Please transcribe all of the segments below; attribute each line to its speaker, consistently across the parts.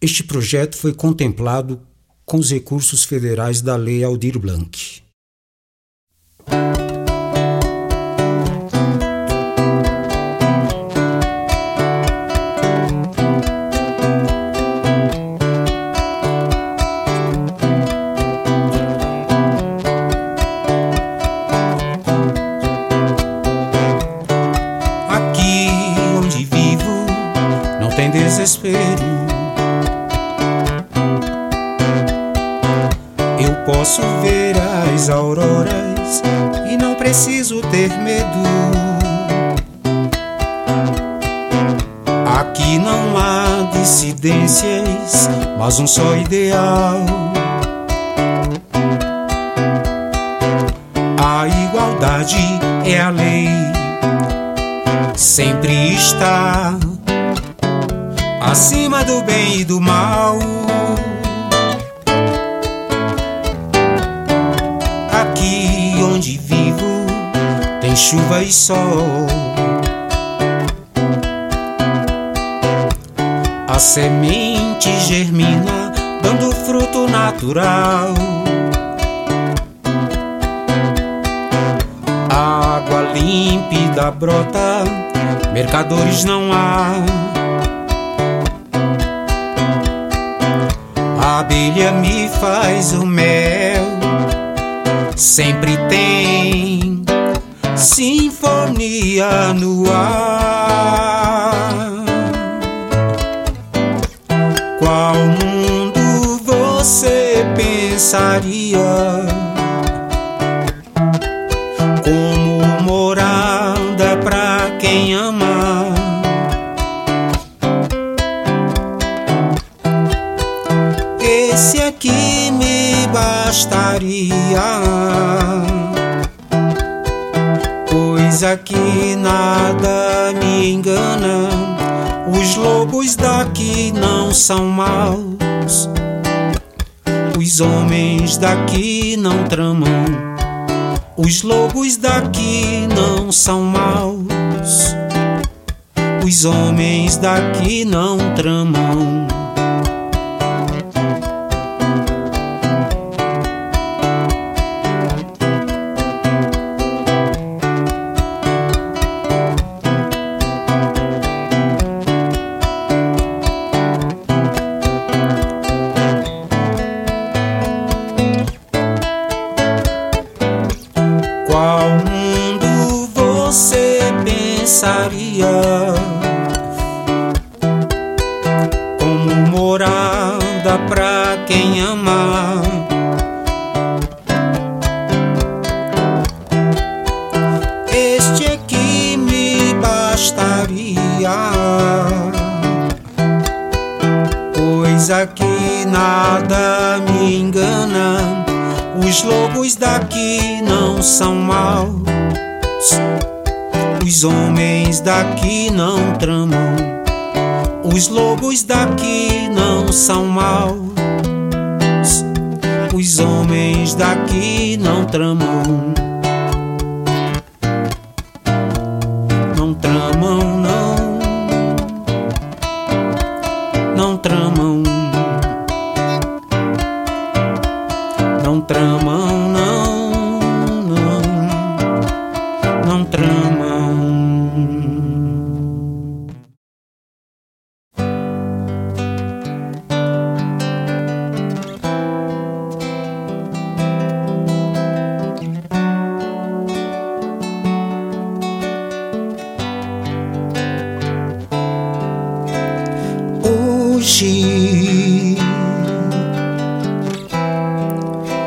Speaker 1: Este projeto foi contemplado com os recursos federais da Lei Aldir Blanc.
Speaker 2: Preciso ter medo. Aqui não há dissidências, mas um só ideal. A igualdade é a lei, sempre está acima do bem e do mal. Chuva e sol. A semente germina, dando fruto natural. A água límpida brota, mercadores não há. A abelha me faz o mel, sempre tem sinfonia no ar. Qual mundo você pensaria? Como morada pra quem ama? Esse aqui me bastaria. Pois aqui nada me engana. Os lobos daqui não são maus. Os homens daqui não tramam. Os lobos daqui não são maus. Os homens daqui não tramam. Ama? Este aqui me bastaria. Pois aqui nada me engana. Os lobos daqui não são maus. Os homens daqui não tramam. Os lobos daqui não são maus. Os homens daqui não tramam.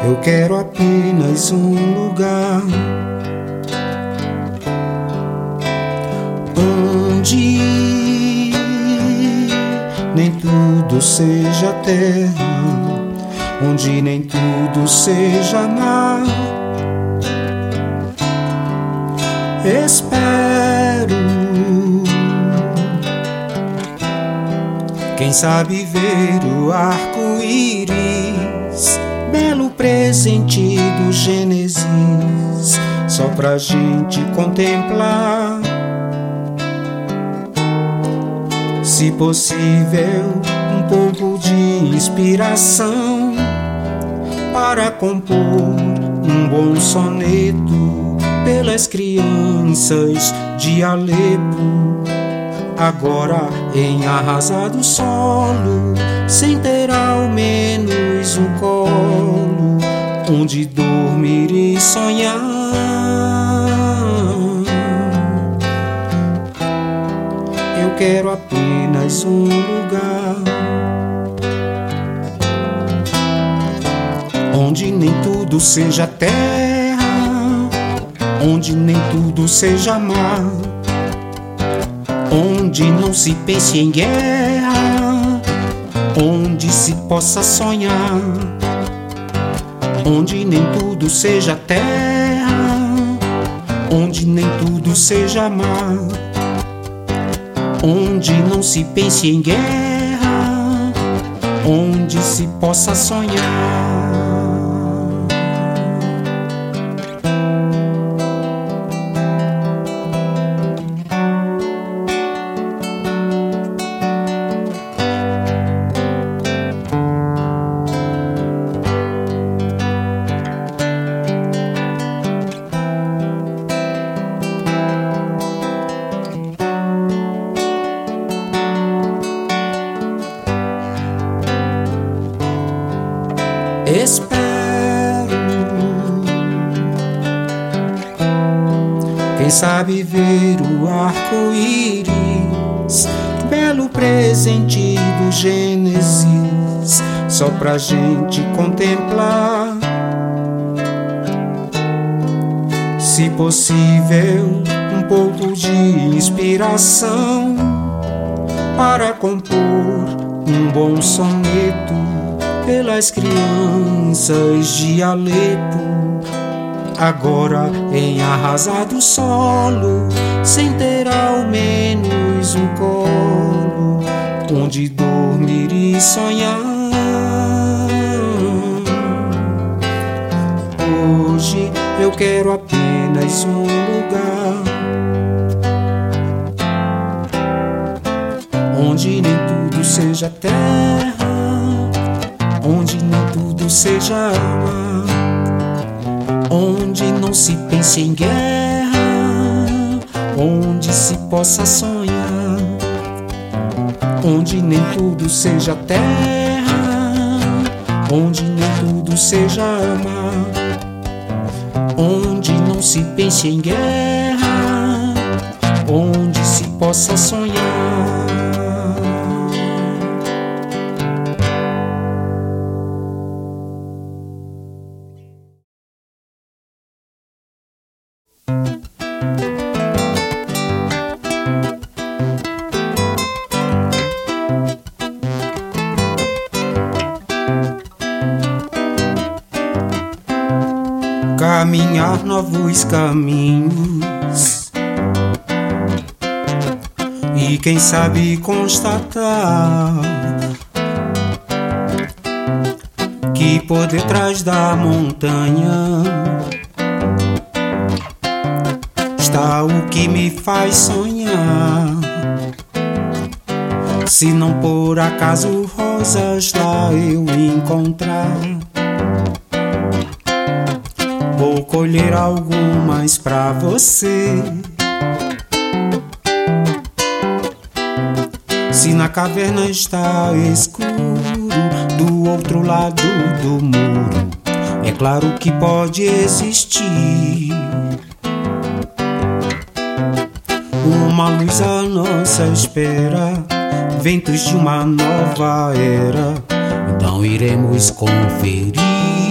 Speaker 2: Eu quero apenas um lugar onde nem tudo seja terra, onde nem tudo seja mar. Espero, quem sabe ver o arco-íris, belo presente do Gênesis, só pra gente contemplar. Se possível, um pouco de inspiração para compor um bom soneto pelas crianças de Alepo. Agora em arrasado solo, sem ter ao menos um colo onde dormir e sonhar. Eu quero apenas um lugar onde nem tudo seja terra, onde nem tudo seja mar, onde não se pense em guerra, onde se possa sonhar, onde nem tudo seja terra, onde nem tudo seja mar, onde não se pense em guerra, onde se possa sonhar. Sabe ver o arco-íris, belo presente do Gênesis, só pra gente contemplar. Se possível, um pouco de inspiração para compor um bom soneto pelas crianças de Alepo. Agora em arrasado solo, sem ter ao menos um colo onde dormir e sonhar. Hoje eu quero apenas um lugar onde nem tudo seja terra onde nem tudo seja não se pense em guerra, onde se possa sonhar, onde nem tudo seja terra, onde nem tudo seja mar, onde não se pense em guerra, onde se possa sonhar. Novos caminhos. E quem sabe constatar que por detrás da montanha. Está o que me faz sonhar. Se não por acaso rosas lá eu encontrar colher algumas pra você. Se na caverna está escuro, do outro lado do muro, é claro que pode existir uma luz à nossa espera, ventos de uma nova era. Então iremos conferir.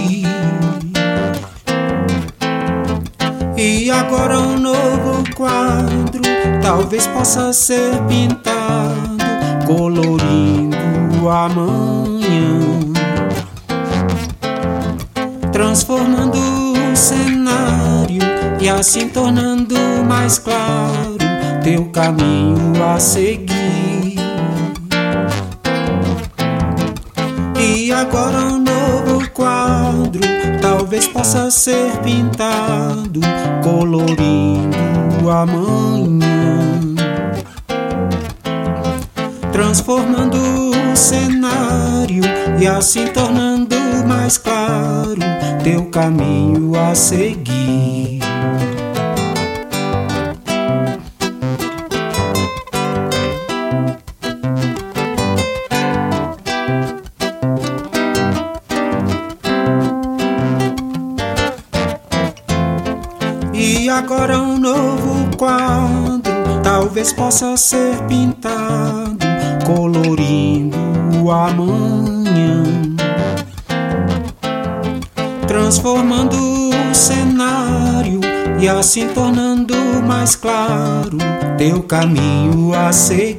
Speaker 2: E agora um novo quadro talvez possa ser pintado, colorindo amanhã, transformando o cenário e assim tornando mais claro teu caminho a seguir. Talvez possa ser pintado, colorindo amanhã, transformando o cenário e assim tornando mais claro teu caminho a seguir. Agora um novo quadro talvez possa ser pintado, colorindo amanhã, transformando o cenário e assim tornando mais claro teu caminho a seguir.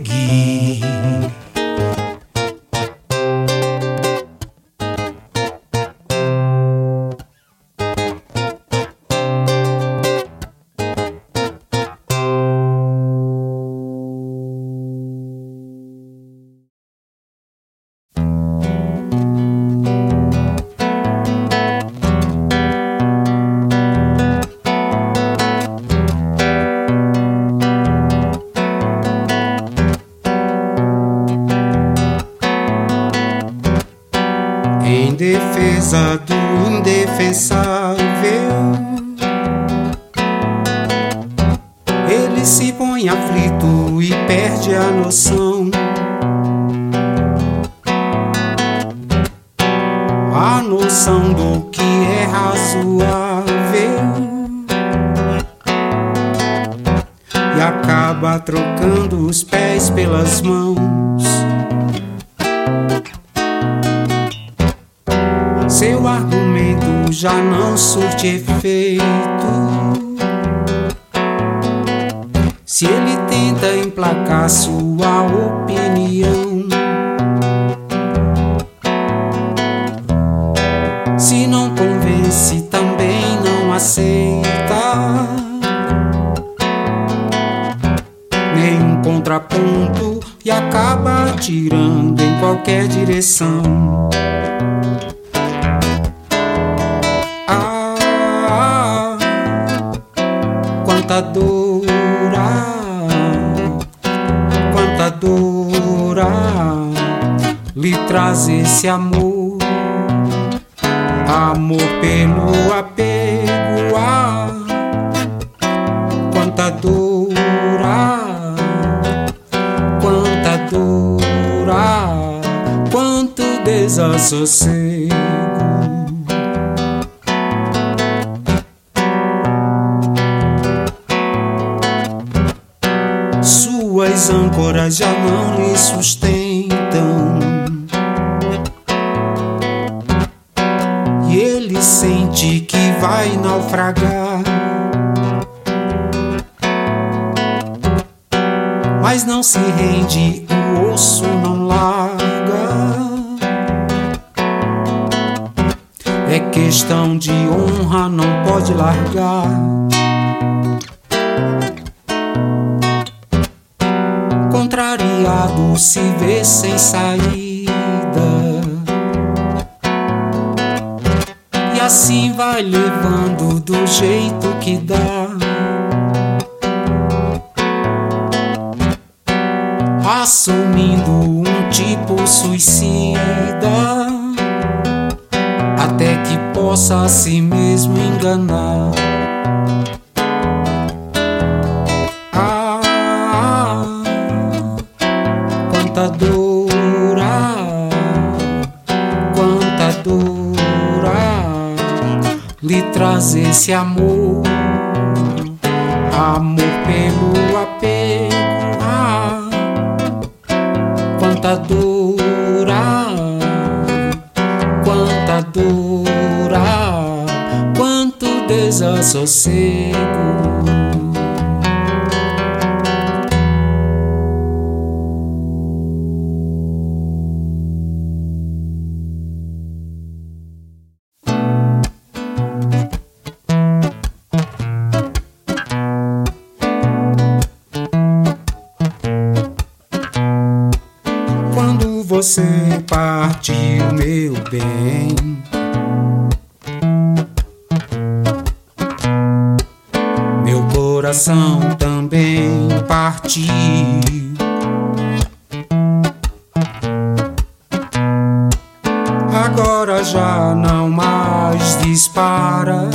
Speaker 2: A noção do que é razoável. E acaba trocando os pés pelas mãos. seu argumento já não surte efeito. Se ele tenta emplacar sua contraponto e acaba tirando em qualquer direção. quanta dura, quanta dura lhe traz esse amor, amor pelo apego, desassossego. suas âncoras já não lhe sustentam. Largar. contrariado se vê sem saída. E assim vai levando do jeito que dá. Assumindo um tipo suicida. Possa a si mesmo enganar. quanta dura, quanta dura lhe traz esse amor, amor pelo apego, ah, quanta dura, desassossego. você partiu, meu bem. coração também partiu. Agora já não mais dispara.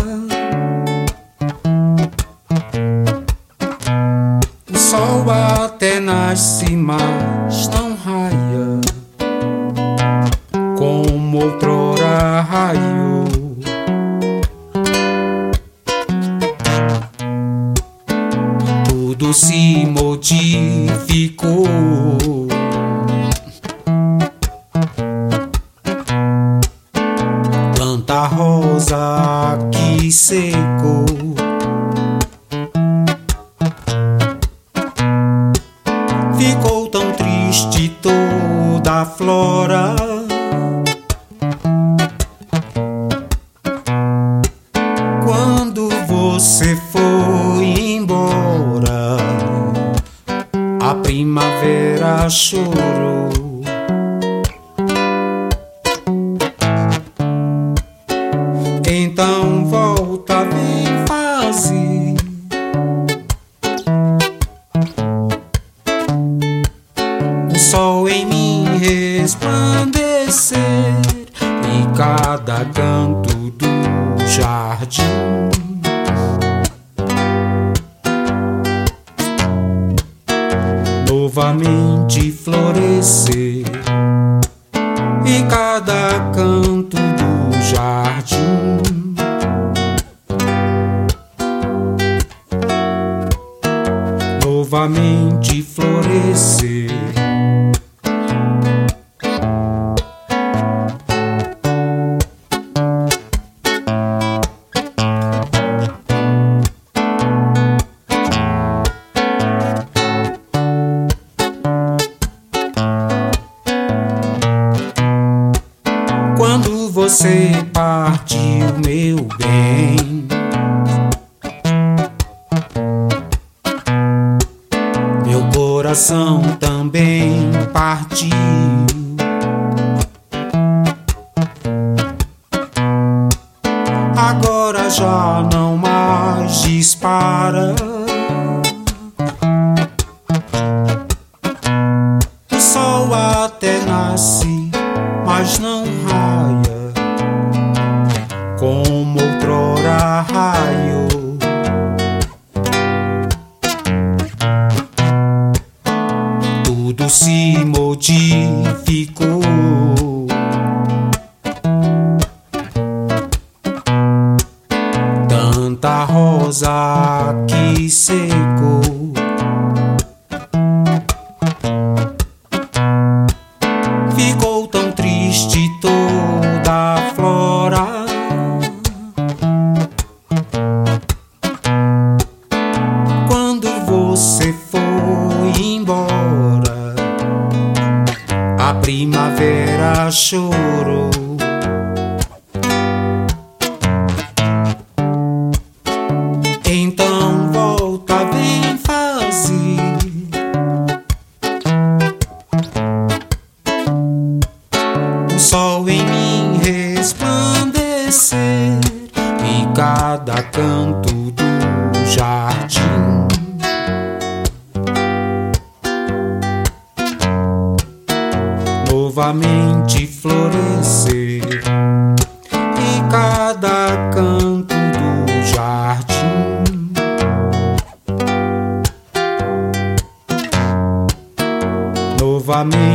Speaker 2: O sol até nasce, mas não raia como outrora raio. Se Novamente florescer e cada canto do jardim. Novamente florescer. Você partiu, meu bem. Meu coração também partiu. Modificou. Tanta rosa que secou. Primavera chorou. cada canto do jardim. Novamente.